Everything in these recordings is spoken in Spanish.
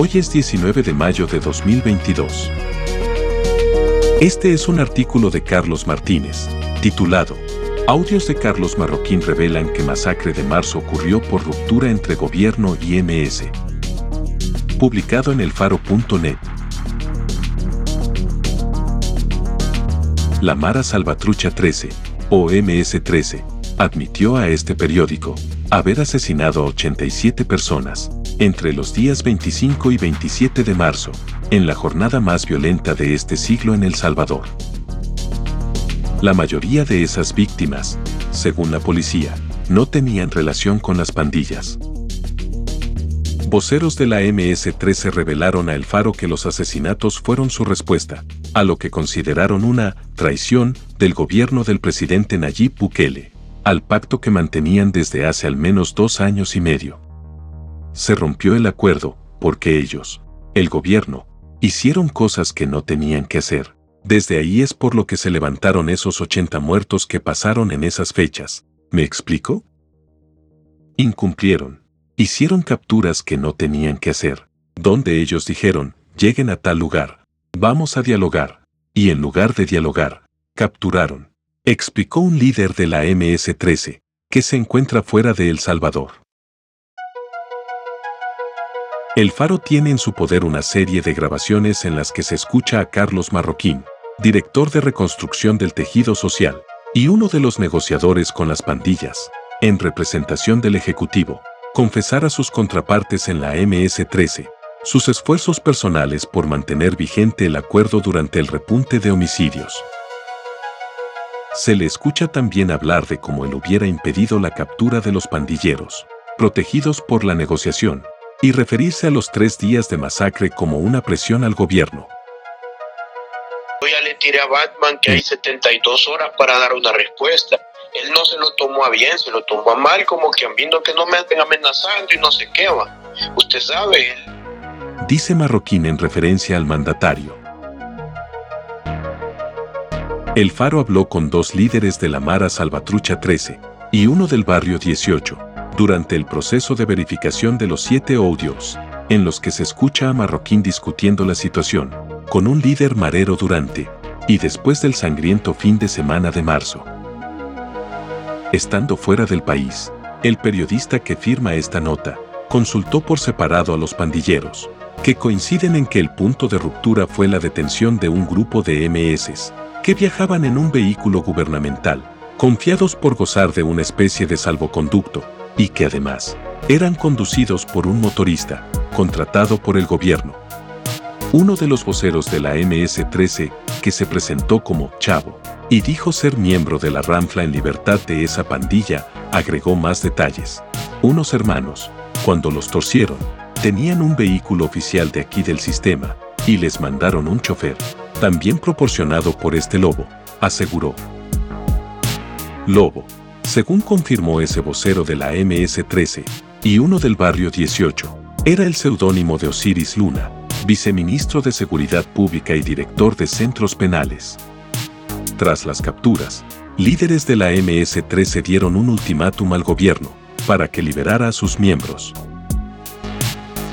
Hoy es 19 de mayo de 2022. Este es un artículo de Carlos Martínez, titulado Audios de Carlos Marroquín revelan que masacre de marzo ocurrió por ruptura entre gobierno y MS. Publicado en elfaro.net. La Mara Salvatrucha 13, o MS 13, admitió a este periódico haber asesinado a 87 personas, entre los días 25 y 27 de marzo, en la jornada más violenta de este siglo en El Salvador. La mayoría de esas víctimas, según la policía, no tenían relación con las pandillas. Voceros de la MS-13 revelaron a El Faro que los asesinatos fueron su respuesta, a lo que consideraron una traición del gobierno del presidente Nayib Bukele, al pacto que mantenían desde hace al menos dos años y medio se rompió el acuerdo, porque ellos, el gobierno, hicieron cosas que no tenían que hacer. Desde ahí es por lo que se levantaron esos 80 muertos que pasaron en esas fechas. ¿Me explico? Incumplieron. Hicieron capturas que no tenían que hacer, donde ellos dijeron, lleguen a tal lugar, vamos a dialogar. Y en lugar de dialogar, capturaron. Explicó un líder de la MS-13, que se encuentra fuera de El Salvador. El Faro tiene en su poder una serie de grabaciones en las que se escucha a Carlos Marroquín, director de reconstrucción del tejido social, y uno de los negociadores con las pandillas, en representación del Ejecutivo, confesar a sus contrapartes en la MS-13 sus esfuerzos personales por mantener vigente el acuerdo durante el repunte de homicidios. Se le escucha también hablar de cómo él hubiera impedido la captura de los pandilleros, protegidos por la negociación, y referirse a los tres días de masacre como una presión al gobierno. Yo ya le tiré a Batman que hay 72 horas para dar una respuesta. Él no se lo tomó a bien, se lo tomó a mal, como que viendo que no me estén amenazando y no se qué va. Usted sabe. Dice Marroquín en referencia al mandatario. El Faro habló con dos líderes de la Mara Salvatrucha 13 y uno del barrio 18 durante el proceso de verificación de los siete audios, en los que se escucha a Marroquín discutiendo la situación, con un líder marero durante, y después del sangriento fin de semana de marzo. Estando fuera del país, el periodista que firma esta nota, consultó por separado a los pandilleros, que coinciden en que el punto de ruptura fue la detención de un grupo de MS, que viajaban en un vehículo gubernamental, confiados por gozar de una especie de salvoconducto, y que además eran conducidos por un motorista, contratado por el gobierno. Uno de los voceros de la MS-13, que se presentó como Chavo, y dijo ser miembro de la Ranfla en libertad de esa pandilla, agregó más detalles. Unos hermanos, cuando los torcieron, tenían un vehículo oficial de aquí del sistema, y les mandaron un chofer, también proporcionado por este lobo, aseguró. Lobo, según confirmó ese vocero de la MS-13 y uno del barrio 18, era el seudónimo de Osiris Luna, viceministro de Seguridad Pública y director de centros penales. Tras las capturas, líderes de la MS-13 dieron un ultimátum al gobierno para que liberara a sus miembros.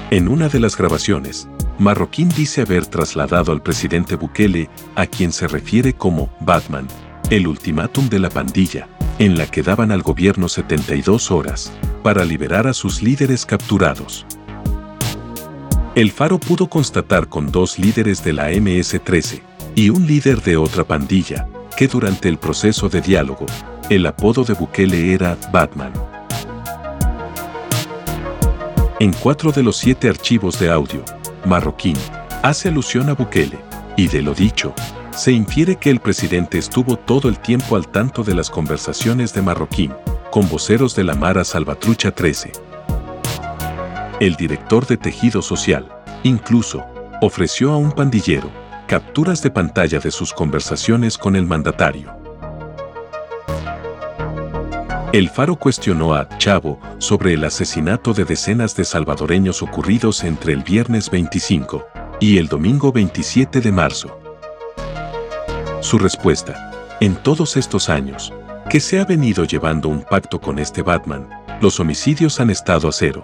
En una de las grabaciones, Marroquín dice haber trasladado al presidente Bukele, a quien se refiere como Batman, el ultimátum de la pandilla, en la que daban al gobierno 72 horas para liberar a sus líderes capturados. El Faro pudo constatar con dos líderes de la MS-13 y un líder de otra pandilla que durante el proceso de diálogo, el apodo de Bukele era Batman. En cuatro de los siete archivos de audio, Marroquín hace alusión a Bukele, y de lo dicho, se infiere que el presidente estuvo todo el tiempo al tanto de las conversaciones de Marroquín, con voceros de la Mara Salvatrucha 13. El director de Tejido Social, incluso, ofreció a un pandillero capturas de pantalla de sus conversaciones con el mandatario. El Faro cuestionó a Chavo sobre el asesinato de decenas de salvadoreños ocurridos entre el viernes 25 y el domingo 27 de marzo. Su respuesta, en todos estos años, que se ha venido llevando un pacto con este Batman, los homicidios han estado a cero.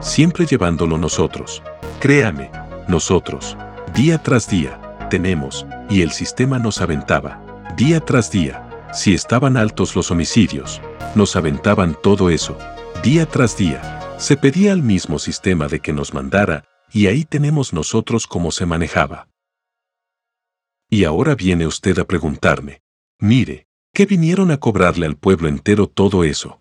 Siempre llevándolo nosotros. Créame, nosotros, día tras día, tenemos, y el sistema nos aventaba, día tras día, si estaban altos los homicidios, nos aventaban todo eso, día tras día, se pedía al mismo sistema de que nos mandara, y ahí tenemos nosotros cómo se manejaba. Y ahora viene usted a preguntarme, mire, ¿qué vinieron a cobrarle al pueblo entero todo eso?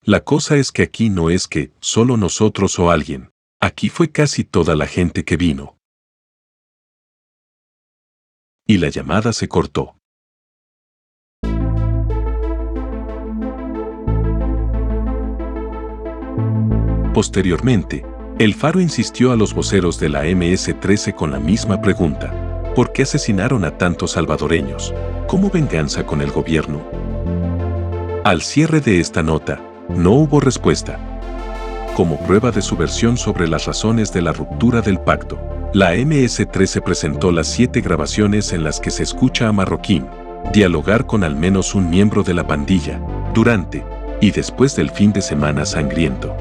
La cosa es que aquí no es que solo nosotros o alguien, aquí fue casi toda la gente que vino. Y la llamada se cortó. Posteriormente, el Faro insistió a los voceros de la MS-13 con la misma pregunta. ¿Por qué asesinaron a tantos salvadoreños? ¿Cómo venganza con el gobierno? Al cierre de esta nota, no hubo respuesta. Como prueba de su versión sobre las razones de la ruptura del pacto, la MS-13 presentó las siete grabaciones en las que se escucha a Marroquín dialogar con al menos un miembro de la pandilla, durante y después del fin de semana sangriento.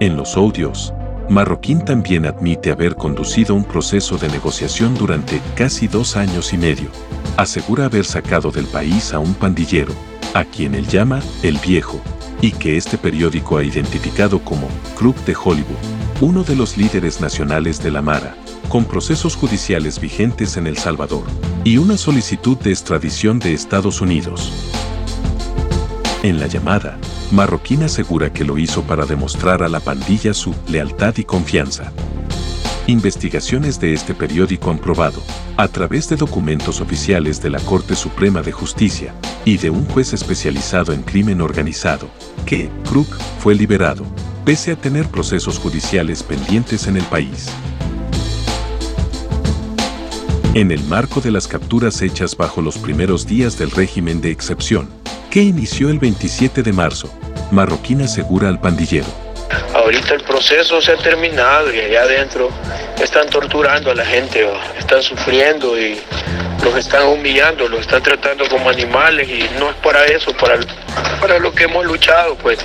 En los audios, Marroquín también admite haber conducido un proceso de negociación durante casi dos años y medio. Asegura haber sacado del país a un pandillero, a quien él llama el viejo, y que este periódico ha identificado como Club de Hollywood, uno de los líderes nacionales de la Mara, con procesos judiciales vigentes en El Salvador, y una solicitud de extradición de Estados Unidos. En la llamada, Marroquín asegura que lo hizo para demostrar a la pandilla su lealtad y confianza. Investigaciones de este periódico han probado, a través de documentos oficiales de la Corte Suprema de Justicia y de un juez especializado en crimen organizado, que Crook fue liberado, pese a tener procesos judiciales pendientes en el país. En el marco de las capturas hechas bajo los primeros días del régimen de excepción, que inició el 27 de marzo, Marroquín asegura al pandillero. Ahorita el proceso se ha terminado y allá adentro están torturando a la gente, están sufriendo y los están humillando, los están tratando como animales y no es para eso, para, para lo que hemos luchado, pues.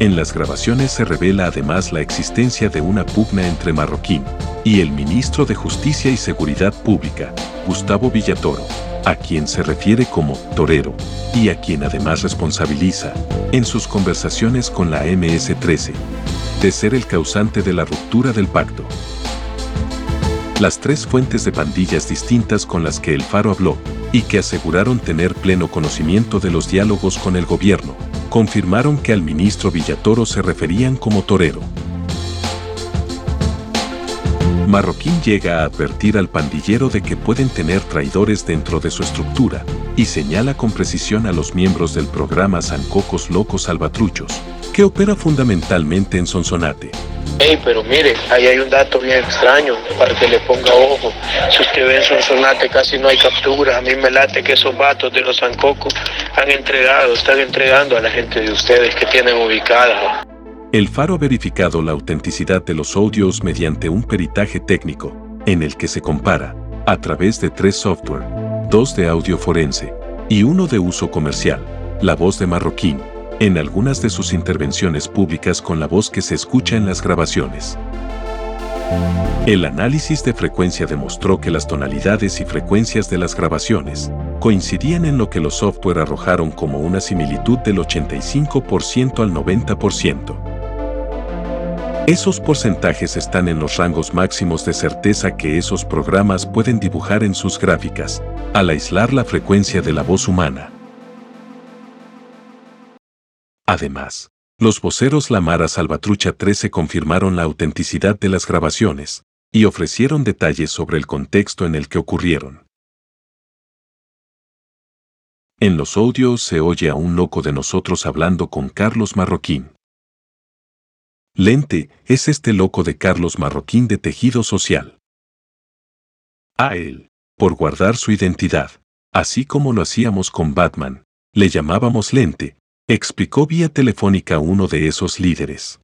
En las grabaciones se revela además la existencia de una pugna entre Marroquín y el ministro de Justicia y Seguridad Pública, Gustavo Villatoro, a quien se refiere como torero, y a quien además responsabiliza, en sus conversaciones con la MS-13, de ser el causante de la ruptura del pacto. Las tres fuentes de pandillas distintas con las que el Faro habló, y que aseguraron tener pleno conocimiento de los diálogos con el gobierno, confirmaron que al ministro Villatoro se referían como torero. Marroquín llega a advertir al pandillero de que pueden tener traidores dentro de su estructura y señala con precisión a los miembros del programa Sancocos Locos Salvatruchos, que opera fundamentalmente en Sonsonate. Hey, pero mire, ahí hay un dato bien extraño para que le ponga ojo. Si usted ve en Sonsonate casi no hay captura. A mí me late que esos vatos de los Sancocos han entregado, están entregando a la gente de ustedes que tienen ubicada. El Faro ha verificado la autenticidad de los audios mediante un peritaje técnico, en el que se compara, a través de tres software, dos de audio forense y uno de uso comercial, la voz de Marroquín, en algunas de sus intervenciones públicas con la voz que se escucha en las grabaciones. El análisis de frecuencia demostró que las tonalidades y frecuencias de las grabaciones coincidían en lo que los software arrojaron como una similitud del 85% al 90%. Esos porcentajes están en los rangos máximos de certeza que esos programas pueden dibujar en sus gráficas, al aislar la frecuencia de la voz humana. Además, los voceros Lamara Salvatrucha 13 confirmaron la autenticidad de las grabaciones y ofrecieron detalles sobre el contexto en el que ocurrieron. En los audios se oye a un loco de nosotros hablando con Carlos Marroquín. Lente es este loco de Carlos Marroquín de tejido social. A él, por guardar su identidad, así como lo hacíamos con Batman, le llamábamos Lente, explicó vía telefónica uno de esos líderes.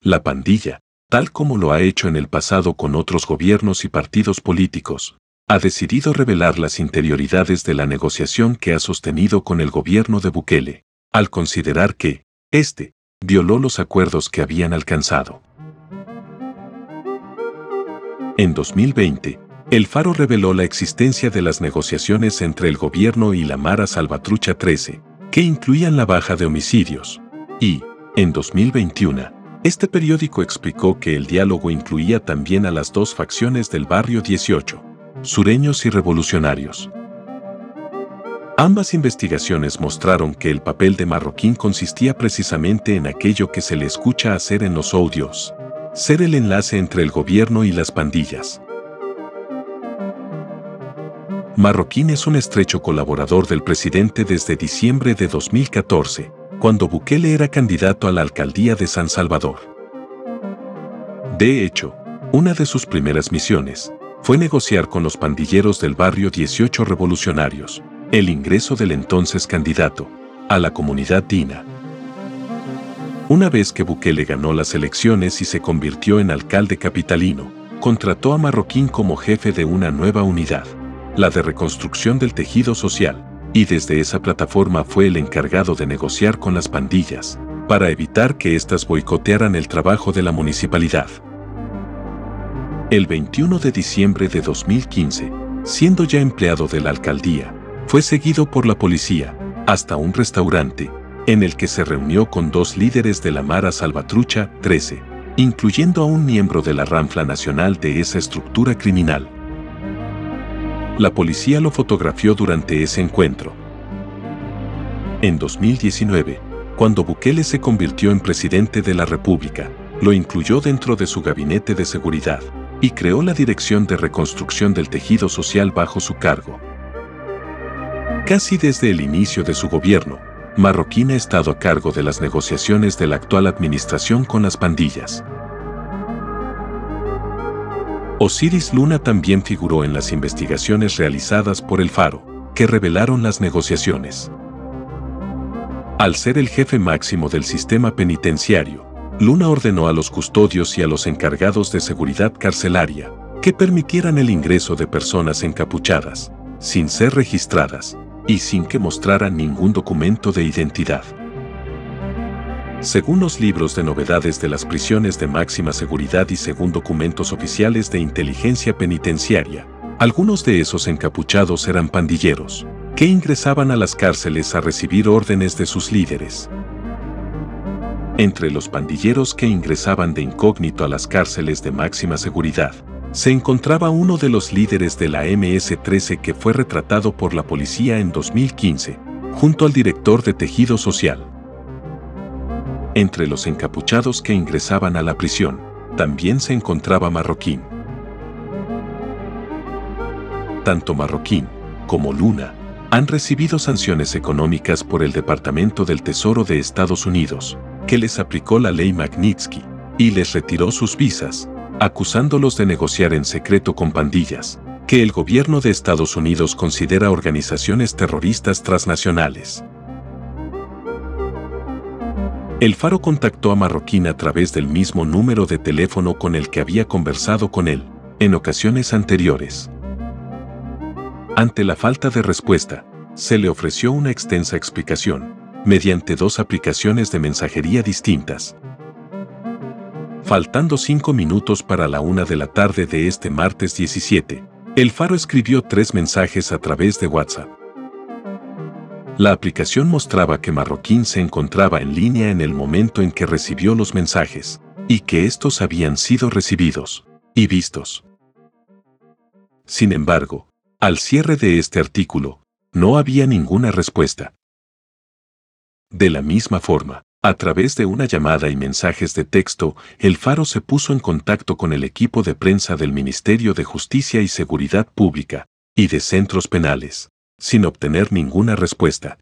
La pandilla, tal como lo ha hecho en el pasado con otros gobiernos y partidos políticos, ha decidido revelar las interioridades de la negociación que ha sostenido con el gobierno de Bukele, al considerar que, éste, violó los acuerdos que habían alcanzado. En 2020, el Faro reveló la existencia de las negociaciones entre el gobierno y la Mara Salvatrucha 13, que incluían la baja de homicidios. Y, en 2021, este periódico explicó que el diálogo incluía también a las dos facciones del barrio 18, sureños y revolucionarios. Ambas investigaciones mostraron que el papel de Marroquín consistía precisamente en aquello que se le escucha hacer en los audios, ser el enlace entre el gobierno y las pandillas. Marroquín es un estrecho colaborador del presidente desde diciembre de 2014, cuando Bukele era candidato a la alcaldía de San Salvador. De hecho, una de sus primeras misiones fue negociar con los pandilleros del barrio 18 revolucionarios el ingreso del entonces candidato a la comunidad Dina. Una vez que Bukele ganó las elecciones y se convirtió en alcalde capitalino, contrató a Marroquín como jefe de una nueva unidad, la de reconstrucción del tejido social, y desde esa plataforma fue el encargado de negociar con las pandillas, para evitar que éstas boicotearan el trabajo de la municipalidad. El 21 de diciembre de 2015, siendo ya empleado de la alcaldía, fue seguido por la policía, hasta un restaurante, en el que se reunió con dos líderes de la Mara Salvatrucha 13, incluyendo a un miembro de la Ranfla Nacional de esa estructura criminal. La policía lo fotografió durante ese encuentro. En 2019, cuando Bukele se convirtió en presidente de la República, lo incluyó dentro de su gabinete de seguridad y creó la Dirección de Reconstrucción del Tejido Social bajo su cargo. Casi desde el inicio de su gobierno, Marroquín ha estado a cargo de las negociaciones de la actual administración con las pandillas. Osiris Luna también figuró en las investigaciones realizadas por el Faro, que revelaron las negociaciones. Al ser el jefe máximo del sistema penitenciario, Luna ordenó a los custodios y a los encargados de seguridad carcelaria que permitieran el ingreso de personas encapuchadas, sin ser registradas, y sin que mostraran ningún documento de identidad. Según los libros de novedades de las prisiones de máxima seguridad y según documentos oficiales de inteligencia penitenciaria, algunos de esos encapuchados eran pandilleros, que ingresaban a las cárceles a recibir órdenes de sus líderes. Entre los pandilleros que ingresaban de incógnito a las cárceles de máxima seguridad, se encontraba uno de los líderes de la MS-13 que fue retratado por la policía en 2015, junto al director de Tejido Social. Entre los encapuchados que ingresaban a la prisión, también se encontraba Marroquín. Tanto Marroquín como Luna han recibido sanciones económicas por el Departamento del Tesoro de Estados Unidos, que les aplicó la ley Magnitsky y les retiró sus visas, acusándolos de negociar en secreto con pandillas, que el gobierno de Estados Unidos considera organizaciones terroristas transnacionales. El Faro contactó a Marroquín a través del mismo número de teléfono con el que había conversado con él, en ocasiones anteriores. Ante la falta de respuesta, se le ofreció una extensa explicación, mediante dos aplicaciones de mensajería distintas. Faltando cinco minutos para la una de la tarde de este martes 17, el Faro escribió tres mensajes a través de WhatsApp. La aplicación mostraba que Marroquín se encontraba en línea en el momento en que recibió los mensajes, y que estos habían sido recibidos y vistos. Sin embargo, al cierre de este artículo, no había ninguna respuesta. De la misma forma, a través de una llamada y mensajes de texto, el Faro se puso en contacto con el equipo de prensa del Ministerio de Justicia y Seguridad Pública y de centros penales, sin obtener ninguna respuesta.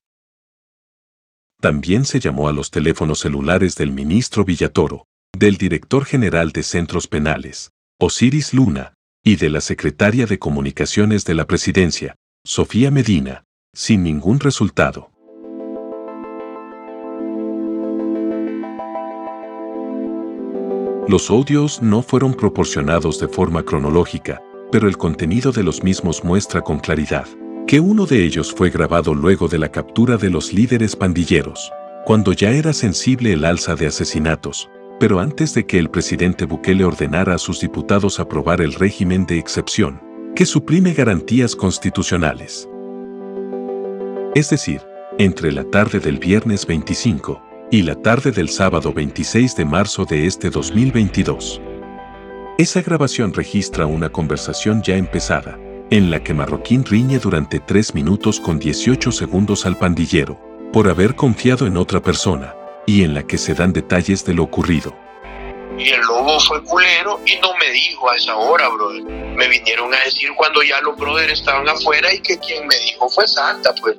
También se llamó a los teléfonos celulares del ministro Villatoro, del director general de centros penales, Osiris Luna, y de la secretaria de Comunicaciones de la Presidencia, Sofía Medina, sin ningún resultado. Los audios no fueron proporcionados de forma cronológica, pero el contenido de los mismos muestra con claridad que uno de ellos fue grabado luego de la captura de los líderes pandilleros, cuando ya era sensible el alza de asesinatos, pero antes de que el presidente Bukele ordenara a sus diputados aprobar el régimen de excepción, que suprime garantías constitucionales. Es decir, entre la tarde del viernes 25 y la tarde del sábado 26 de marzo de este 2022. Esa grabación registra una conversación ya empezada, en la que Marroquín riñe durante 3 minutos con 18 segundos al pandillero, por haber confiado en otra persona, y en la que se dan detalles de lo ocurrido. Y el lobo fue culero y no me dijo a esa hora, brother. Me vinieron a decir cuando ya los brothers estaban afuera y que quien me dijo fue Santa, pues.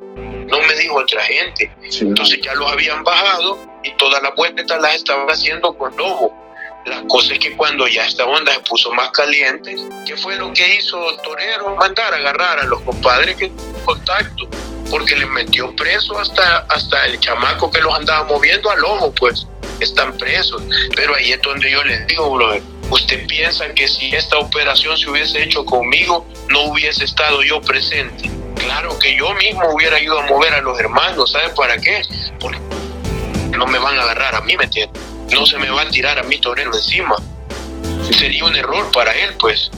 No me dijo otra gente. Entonces ya los habían bajado y todas las vueltas las estaban haciendo con lobo. La cosa es que cuando ya esta onda se puso más caliente, ¿qué fue lo que hizo Torero? Mandar a agarrar a los compadres que contacto, porque le metió preso hasta, hasta el chamaco que los andaba moviendo al ojo, pues están presos. Pero ahí es donde yo les digo, brother, ¿usted piensa que si esta operación se hubiese hecho conmigo, no hubiese estado yo presente? Claro que yo mismo hubiera ido a mover a los hermanos, ¿sabe para qué? Porque no me van a agarrar a mí, ¿me entiendes? no se me va a tirar a mi torero encima. Sería un error para él, pues.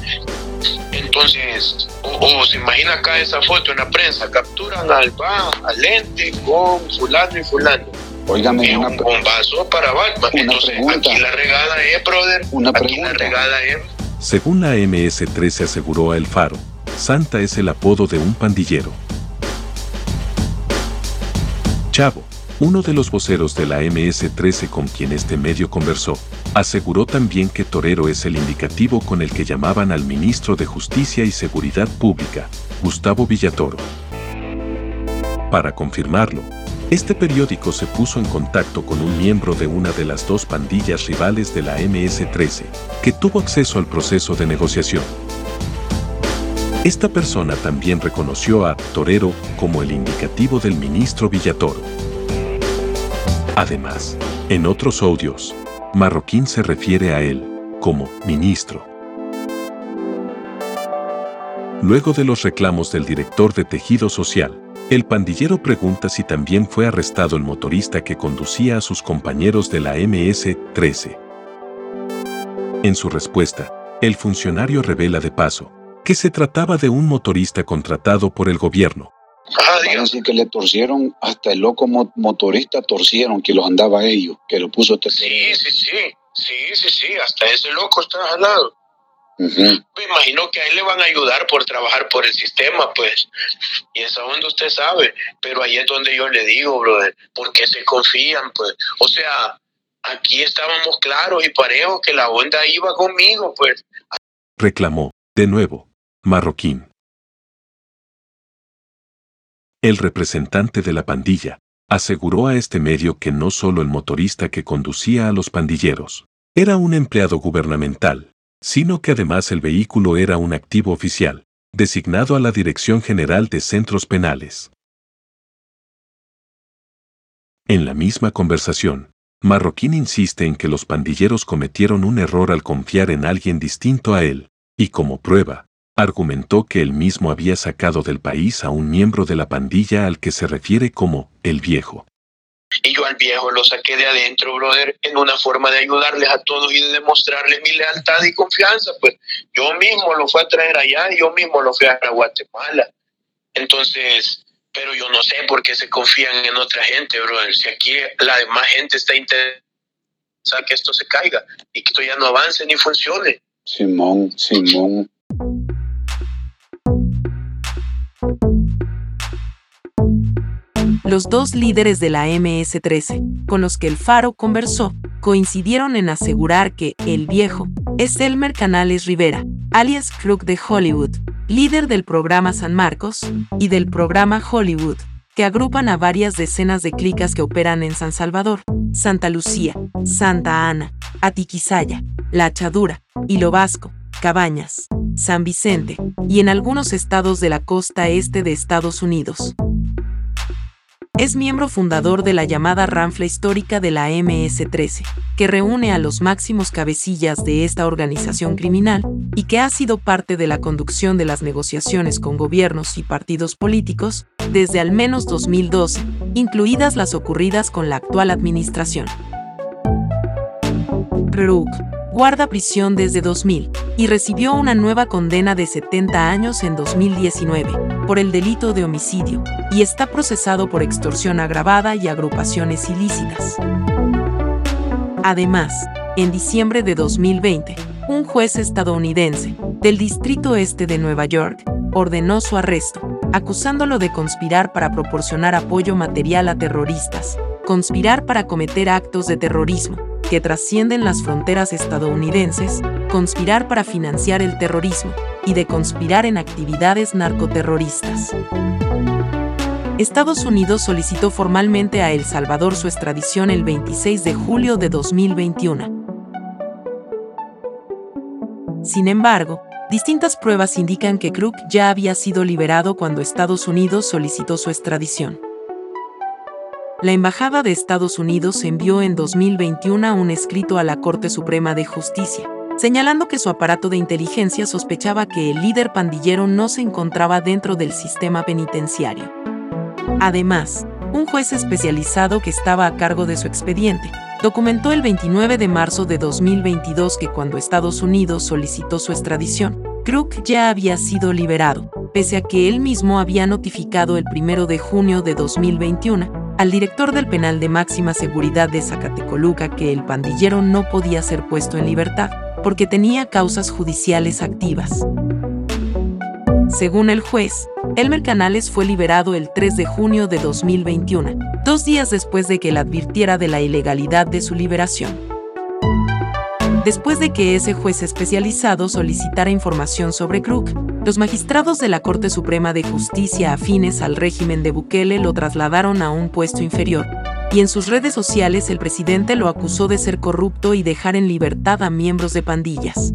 Entonces, o, se imagina acá esa foto en la prensa, capturan al va, al lente con fulano y fulano. Óigame, es un bombazo para Batman. Entonces, aquí la regada es, brother. Una aquí la regada es. Según la MS-13 aseguró a El Faro, Santa es el apodo de un pandillero. Chavo, uno de los voceros de la MS-13 con quien este medio conversó, aseguró también que Torero es el indicativo con el que llamaban al ministro de Justicia y Seguridad Pública, Gustavo Villatoro. Para confirmarlo, este periódico se puso en contacto con un miembro de una de las dos pandillas rivales de la MS-13, que tuvo acceso al proceso de negociación. Esta persona también reconoció a Torero como el indicativo del ministro Villatoro. Además, en otros audios, Marroquín se refiere a él como ministro. Luego de los reclamos del director de Tejido Social, el pandillero pregunta si también fue arrestado el motorista que conducía a sus compañeros de la MS-13. En su respuesta, el funcionario revela de paso que se trataba de un motorista contratado por el gobierno, Ah, que le torcieron, hasta el loco motorista torcieron que los andaba ellos, que lo puso este Sí, sí, sí, sí, sí, sí, hasta ese loco está jalado. Me imagino que a él le van a ayudar por trabajar por el sistema, pues. Y esa donde usted sabe. Pero ahí es donde yo le digo, brother, porque se confían, pues. O sea, aquí estábamos claros y parejos que la onda iba conmigo, pues. Reclamó, de nuevo, Marroquín. El representante de la pandilla aseguró a este medio que no solo el motorista que conducía a los pandilleros era un empleado gubernamental, sino que además el vehículo era un activo oficial, designado a la Dirección General de Centros Penales. En la misma conversación, Marroquín insiste en que los pandilleros cometieron un error al confiar en alguien distinto a él, y como prueba, argumentó que él mismo había sacado del país a un miembro de la pandilla al que se refiere como el viejo. Y yo al viejo lo saqué de adentro, brother, en una forma de ayudarles a todos y de demostrarles mi lealtad y confianza. Pues yo mismo lo fui a traer allá y yo mismo lo fui a Guatemala. Entonces, pero yo no sé por qué se confían en otra gente, brother. Si aquí la demás gente está interesada que esto se caiga y que esto ya no avance ni funcione. Simón, Simón. Los dos líderes de la MS-13, con los que el Faro conversó, coincidieron en asegurar que el viejo es Elmer Canales Rivera, alias Crook de Hollywood, líder del programa San Marcos y del programa Hollywood, que agrupan a varias decenas de clicas que operan en San Salvador, Santa Lucía, Santa Ana, Atiquizaya, La Achadura, Hilo Vasco, Cabañas, San Vicente y en algunos estados de la costa este de Estados Unidos. Es miembro fundador de la llamada Ranfla Histórica de la MS-13, que reúne a los máximos cabecillas de esta organización criminal y que ha sido parte de la conducción de las negociaciones con gobiernos y partidos políticos desde al menos 2012, incluidas las ocurridas con la actual administración. Guarda prisión desde 2000 y recibió una nueva condena de 70 años en 2019 por el delito de homicidio y está procesado por extorsión agravada y agrupaciones ilícitas. Además, en diciembre de 2020, un juez estadounidense del Distrito Este de Nueva York ordenó su arresto, acusándolo de conspirar para proporcionar apoyo material a terroristas, conspirar para cometer actos de terrorismo, que trascienden las fronteras estadounidenses, conspirar para financiar el terrorismo y de conspirar en actividades narcoterroristas. Estados Unidos solicitó formalmente a El Salvador su extradición el 26 de julio de 2021. Sin embargo, distintas pruebas indican que Crook ya había sido liberado cuando Estados Unidos solicitó su extradición la Embajada de Estados Unidos envió en 2021 un escrito a la Corte Suprema de Justicia, señalando que su aparato de inteligencia sospechaba que el líder pandillero no se encontraba dentro del sistema penitenciario. Además, un juez especializado que estaba a cargo de su expediente documentó el 29 de marzo de 2022 que cuando Estados Unidos solicitó su extradición, Crook ya había sido liberado, pese a que él mismo había notificado el 1 de junio de 2021 al director del penal de máxima seguridad de Zacatecoluca que el pandillero no podía ser puesto en libertad porque tenía causas judiciales activas. Según el juez, Elmer Canales fue liberado el 3 de junio de 2021, dos días después de que él advirtiera de la ilegalidad de su liberación después de que ese juez especializado solicitara información sobre Crook, los magistrados de la Corte Suprema de Justicia afines al régimen de Bukele lo trasladaron a un puesto inferior, y en sus redes sociales el presidente lo acusó de ser corrupto y dejar en libertad a miembros de pandillas.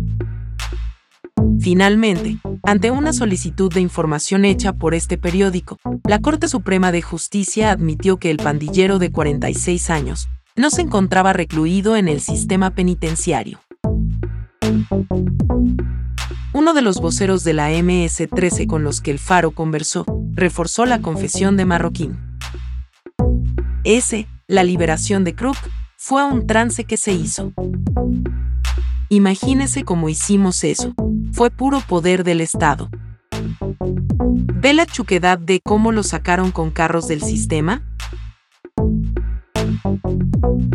Finalmente, ante una solicitud de información hecha por este periódico, la Corte Suprema de Justicia admitió que el pandillero de 46 años, no se encontraba recluido en el sistema penitenciario. Uno de los voceros de la MS-13 con los que el Faro conversó reforzó la confesión de Marroquín. Ese, la liberación de Crook, fue un trance que se hizo. Imagínese cómo hicimos eso. Fue puro poder del Estado. ¿Ve la chuquedad de cómo lo sacaron con carros del sistema?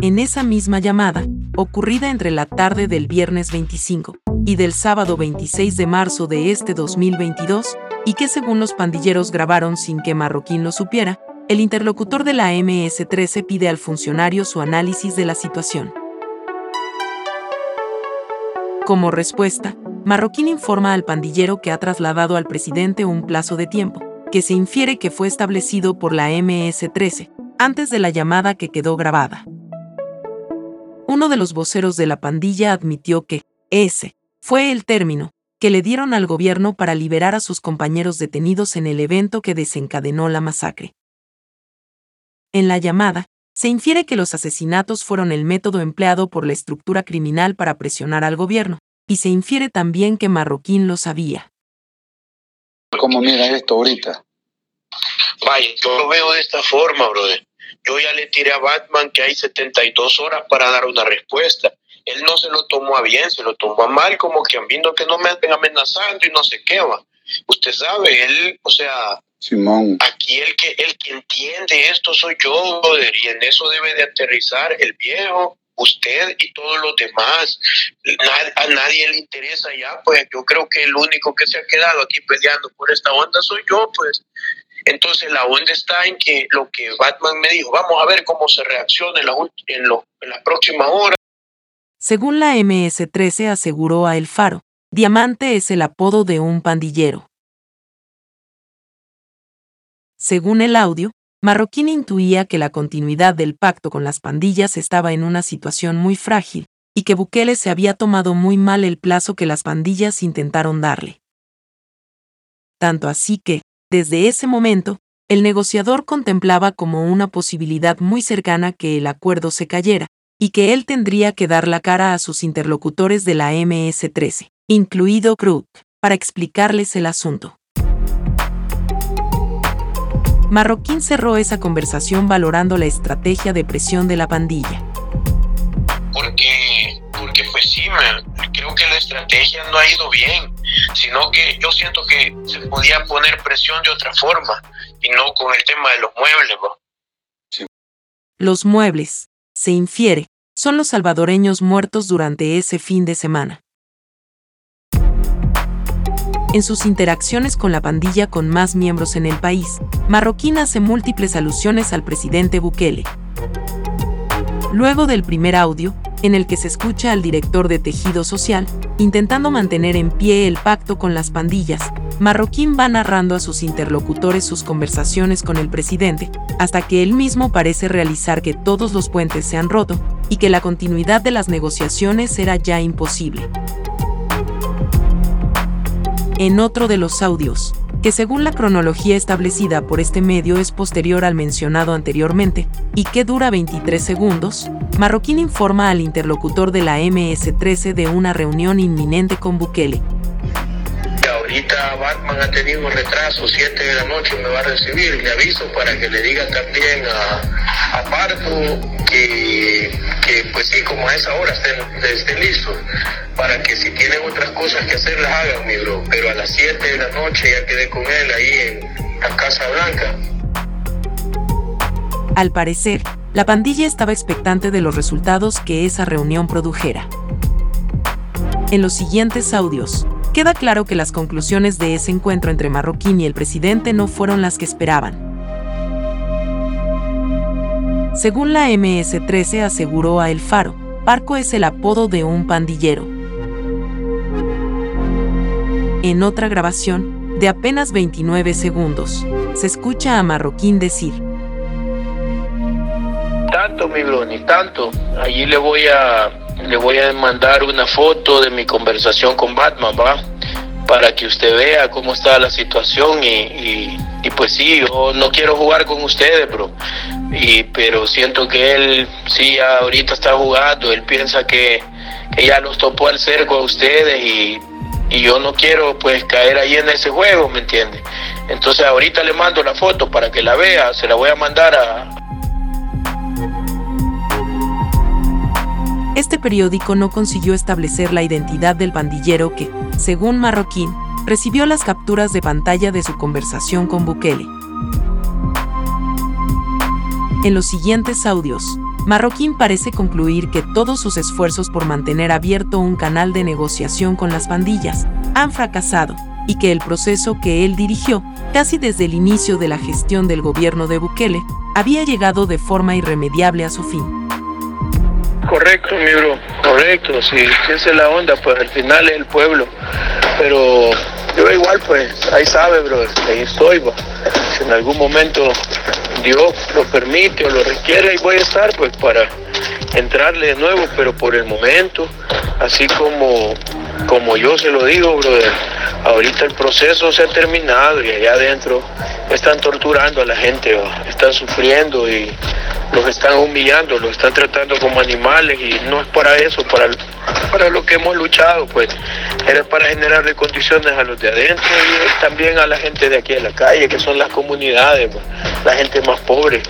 En esa misma llamada, ocurrida entre la tarde del viernes 25 y del sábado 26 de marzo de este 2022, y que según los pandilleros grabaron sin que Marroquín lo supiera, el interlocutor de la MS-13 pide al funcionario su análisis de la situación. Como respuesta, Marroquín informa al pandillero que ha trasladado al presidente un plazo de tiempo, que se infiere que fue establecido por la MS-13, antes de la llamada que quedó grabada. Uno de los voceros de la pandilla admitió que ese fue el término que le dieron al gobierno para liberar a sus compañeros detenidos en el evento que desencadenó la masacre. En la llamada, se infiere que los asesinatos fueron el método empleado por la estructura criminal para presionar al gobierno, y se infiere también que Marroquín lo sabía. ¿Cómo mira esto ahorita? Vaya, yo lo veo de esta forma, brother. Yo ya le tiré a Batman que hay 72 horas para dar una respuesta. Él no se lo tomó a bien, se lo tomó a mal, como que han viendo que no me estén amenazando y no sé qué va. Usted sabe, él, o sea, Simón. aquí el que, el que entiende esto soy yo, brother, y en eso debe de aterrizar el viejo, usted y todos los demás. A nadie le interesa ya, pues yo creo que el único que se ha quedado aquí peleando por esta onda soy yo, pues. Entonces la onda está en que lo que Batman me dijo, vamos a ver cómo se reacciona en la, en, en la próxima hora. Según la MS-13 aseguró a El Faro, Diamante es el apodo de un pandillero. Según el audio, Marroquín intuía que la continuidad del pacto con las pandillas estaba en una situación muy frágil y que Bukele se había tomado muy mal el plazo que las pandillas intentaron darle. Tanto así que, desde ese momento, el negociador contemplaba como una posibilidad muy cercana que el acuerdo se cayera, y que él tendría que dar la cara a sus interlocutores de la MS-13, incluido Krug, para explicarles el asunto. Marroquín cerró esa conversación valorando la estrategia de presión de la pandilla. Porque, porque pues sí, creo que la estrategia no ha ido bien, sino que yo siento que se podía poner presión de otra forma y no con el tema de los muebles. Los muebles, se infiere, son los salvadoreños muertos durante ese fin de semana. En sus interacciones con la pandilla con más miembros en el país, Marroquín hace múltiples alusiones al presidente Bukele. Luego del primer audio, en el que se escucha al director de Tejido Social, intentando mantener en pie el pacto con las pandillas, Marroquín va narrando a sus interlocutores sus conversaciones con el presidente, hasta que él mismo parece realizar que todos los puentes se han roto y que la continuidad de las negociaciones era ya imposible. En otro de los audios, que según la cronología establecida por este medio es posterior al mencionado anteriormente, y que dura 23 segundos, Marroquín informa al interlocutor de la MS-13 de una reunión inminente con Bukele. Batman ha tenido un retraso, 7 de la noche me va a recibir, le aviso para que le diga también a, a que, que, pues sí, como a esa hora estén, estén listos para que si tienen otras cosas que hacer las hagan, mi bro. Pero a las 7 de la noche ya quedé con él ahí en la Casa Blanca. Al parecer, la pandilla estaba expectante de los resultados que esa reunión produjera. En los siguientes audios, queda claro que las conclusiones de ese encuentro entre Marroquín y el presidente no fueron las que esperaban. Según la MS-13 aseguró a El Faro, Parco es el apodo de un pandillero en otra grabación, de apenas 29 segundos, se escucha a Marroquín decir. Tanto, mi bro, ni tanto. Allí le voy a le voy a mandar una foto de mi conversación con Batman, ¿va? Para que usted vea cómo está la situación y, y, pues sí, yo no quiero jugar con ustedes, bro. Y, pero siento que él sí ahorita está jugando, él piensa que, ya los topó al cerco a ustedes y y yo no quiero pues caer ahí en ese juego, ¿me entiende? Entonces ahorita le mando la foto para que la vea, se la voy a mandar a... Este periódico no consiguió establecer la identidad del pandillero que, según Marroquín, recibió las capturas de pantalla de su conversación con Bukele. En los siguientes audios, Marroquín parece concluir que todos sus esfuerzos por mantener abierto un canal de negociación con las pandillas han fracasado y que el proceso que él dirigió, casi desde el inicio de la gestión del gobierno de Bukele, había llegado de forma irremediable a su fin. Correcto, mi bro, correcto, sí, esa es la onda, pues al final es el pueblo, pero yo igual, pues, ahí sabe, bro, ahí estoy, si en algún momento Dios lo permite o lo requiere, y voy a estar pues para entrarle de nuevo, pero por el momento, así como, como yo se lo digo, brother, ahorita el proceso se ha terminado y allá adentro están torturando a la gente, están sufriendo y los están humillando, los están tratando como animales y no es para eso, para, para lo que hemos luchado, pues. Era para generarle condiciones a los de adentro y también a la gente de aquí de la calle, que son las comunidades, la gente más pobre.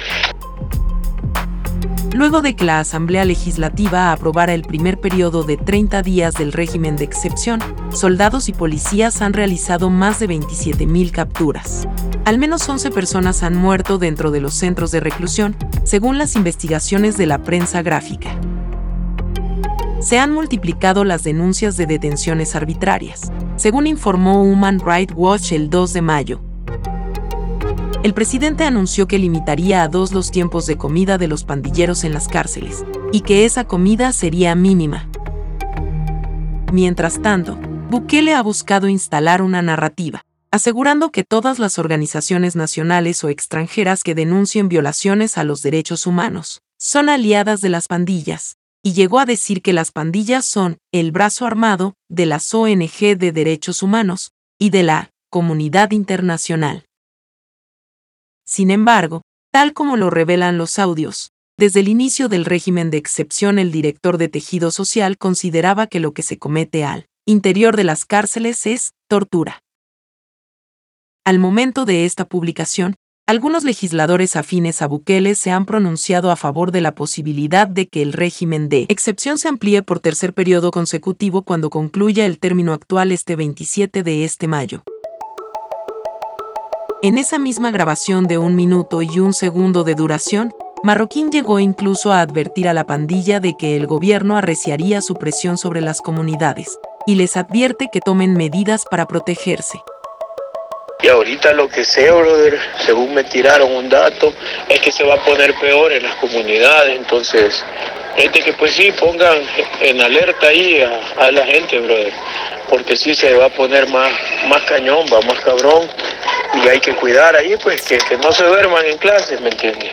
Luego de que la Asamblea Legislativa aprobara el primer periodo de 30 días del régimen de excepción, soldados y policías han realizado más de 27.000 capturas. Al menos 11 personas han muerto dentro de los centros de reclusión, según las investigaciones de la prensa gráfica. Se han multiplicado las denuncias de detenciones arbitrarias, según informó Human Rights Watch el 2 de mayo, el presidente anunció que limitaría a dos los tiempos de comida de los pandilleros en las cárceles, y que esa comida sería mínima. Mientras tanto, Bukele ha buscado instalar una narrativa, asegurando que todas las organizaciones nacionales o extranjeras que denuncien violaciones a los derechos humanos son aliadas de las pandillas, y llegó a decir que las pandillas son el brazo armado de las ONG de derechos humanos y de la comunidad internacional. Sin embargo, tal como lo revelan los audios, desde el inicio del régimen de excepción el director de Tejido Social consideraba que lo que se comete al interior de las cárceles es tortura. Al momento de esta publicación, algunos legisladores afines a Bukele se han pronunciado a favor de la posibilidad de que el régimen de excepción se amplíe por tercer periodo consecutivo cuando concluya el término actual este 27 de este mayo. En esa misma grabación de un minuto y un segundo de duración, Marroquín llegó incluso a advertir a la pandilla de que el gobierno arreciaría su presión sobre las comunidades, y les advierte que tomen medidas para protegerse. Y ahorita lo que sé, brother, según me tiraron un dato, es que se va a poner peor en las comunidades. Entonces, gente que pues sí pongan en alerta ahí a, la gente, brother. Porque sí se va a poner más, más cañón, va más cabrón. Y hay que cuidar ahí, pues, que, que no se duerman en clases, ¿me entiendes?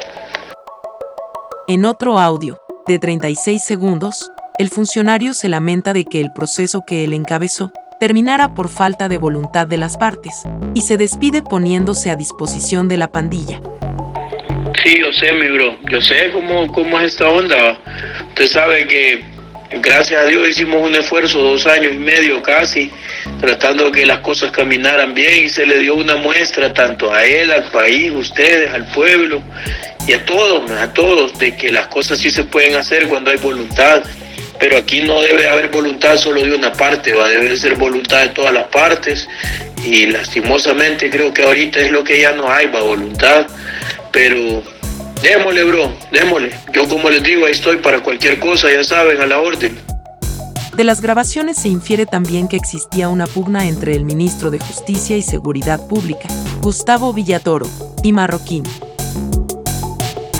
En otro audio, de 36 segundos, el funcionario se lamenta de que el proceso que él encabezó terminara por falta de voluntad de las partes, y se despide poniéndose a disposición de la pandilla. Sí, yo sé, mi bro, yo sé cómo, cómo es esta onda. Usted sabe que gracias a Dios hicimos un esfuerzo, dos años y medio casi, tratando de que las cosas caminaran bien y se le dio una muestra tanto a él, al país, ustedes, al pueblo y a todos, a todos, de que las cosas sí se pueden hacer cuando hay voluntad. Pero aquí no debe haber voluntad solo de una parte, va, debe ser voluntad de todas las partes. Y lastimosamente creo que ahorita es lo que ya no hay, va, voluntad, pero démosle, bro, démosle. Yo como les digo, ahí estoy para cualquier cosa, ya saben, a la orden. De las grabaciones se infiere también que existía una pugna entre el ministro de Justicia y Seguridad Pública, Gustavo Villatoro, y Marroquín.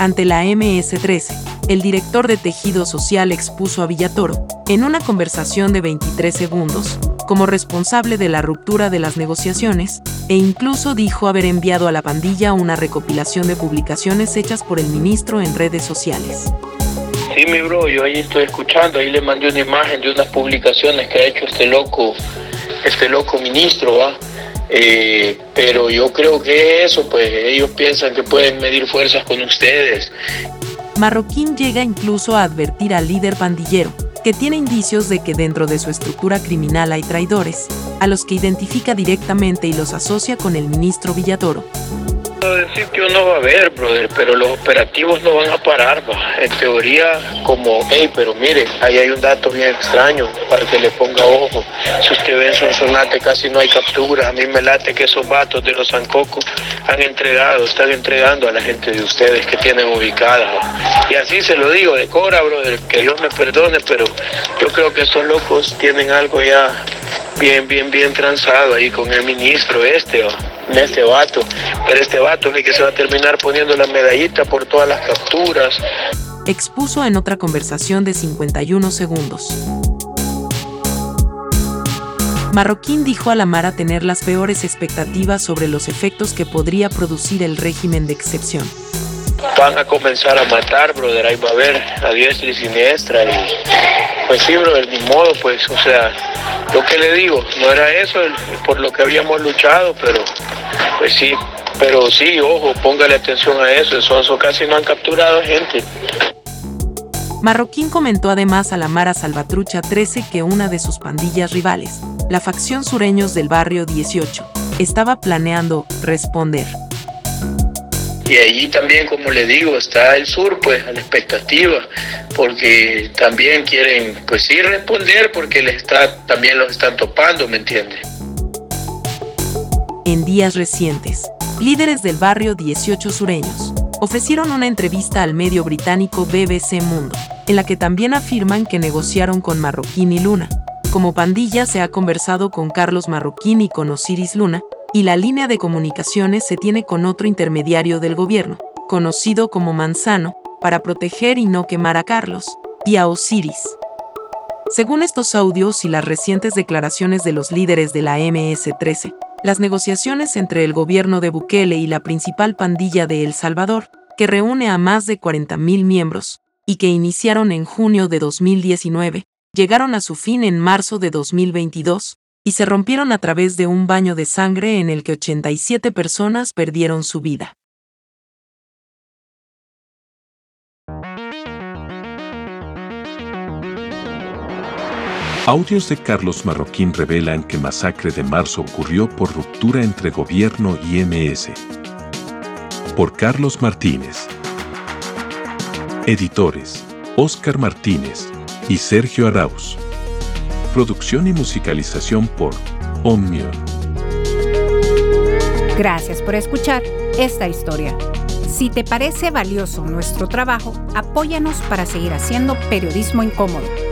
Ante la MS-13, el director de Tejido Social expuso a Villatoro, en una conversación de 23 segundos, como responsable de la ruptura de las negociaciones, e incluso dijo haber enviado a la pandilla una recopilación de publicaciones hechas por el ministro en redes sociales. Sí, mi bro, yo ahí estoy escuchando, ahí le mandé una imagen de unas publicaciones que ha hecho este loco, este loco ministro, ¿va? Eh, pero yo creo que eso, pues ellos piensan que pueden medir fuerzas con ustedes Marroquín llega incluso a advertir al líder pandillero, que tiene indicios de que dentro de su estructura criminal hay traidores, a los que identifica directamente y los asocia con el ministro Villatoro decir que no va a haber, brother, pero los operativos no van a parar, En teoría, como, hey, pero mire, ahí hay un dato bien extraño para que le ponga ojo. Si usted ve en Sonsonate casi no hay captura. A mí me late que esos vatos de los Zancocos han entregado, están entregando a la gente de ustedes que tienen ubicada. Y así se lo digo, de cora, brother, que Dios me perdone, pero yo creo que esos locos tienen algo ya bien, bien, bien transado ahí con el ministro este, este vato. Pero este vato el que se va a terminar poniendo la medallita por todas las capturas. Expuso en otra conversación de 51 segundos. Marroquín dijo a la Mara tener las peores expectativas sobre los efectos que podría producir el régimen de excepción. Van a comenzar a matar, brother, ahí va a haber a diestra y siniestra. Y pues sí, brother, ni modo, pues, o sea, lo que le digo, no era eso por lo que habíamos luchado, pero pues sí, pero sí, ojo, póngale atención a eso, eso, casi no han capturado gente. Marroquín comentó además a la Mara Salvatrucha 13 que una de sus pandillas rivales, la facción Sureños del Barrio 18, estaba planeando responder. Y allí también, como le digo, está el sur, pues, a la expectativa, porque también quieren, pues sí, responder, porque les está, también los están topando, ¿me entiende? En días recientes, líderes del barrio 18 sureños ofrecieron una entrevista al medio británico BBC Mundo, en la que también afirman que negociaron con Marroquín y Luna. Como pandilla se ha conversado con Carlos Marroquín y con Osiris Luna, y la línea de comunicaciones se tiene con otro intermediario del gobierno, conocido como Manzano, para proteger y no quemar a Carlos y a Osiris. Según estos audios y las recientes declaraciones de los líderes de la MS-13, las negociaciones entre el gobierno de Bukele y la principal pandilla de El Salvador, que reúne a más de 40.000 miembros, y que iniciaron en junio de 2019, llegaron a su fin en marzo de 2022, y se rompieron a través de un baño de sangre en el que 87 personas perdieron su vida. Audios de Carlos Marroquín revelan que masacre de marzo ocurrió por ruptura entre gobierno y MS. Por Carlos Martínez. Editores, Oscar Martínez y Sergio Arauz. Producción y musicalización por Omnium. Gracias por escuchar esta historia. Si te parece valioso nuestro trabajo, apóyanos para seguir haciendo periodismo incómodo.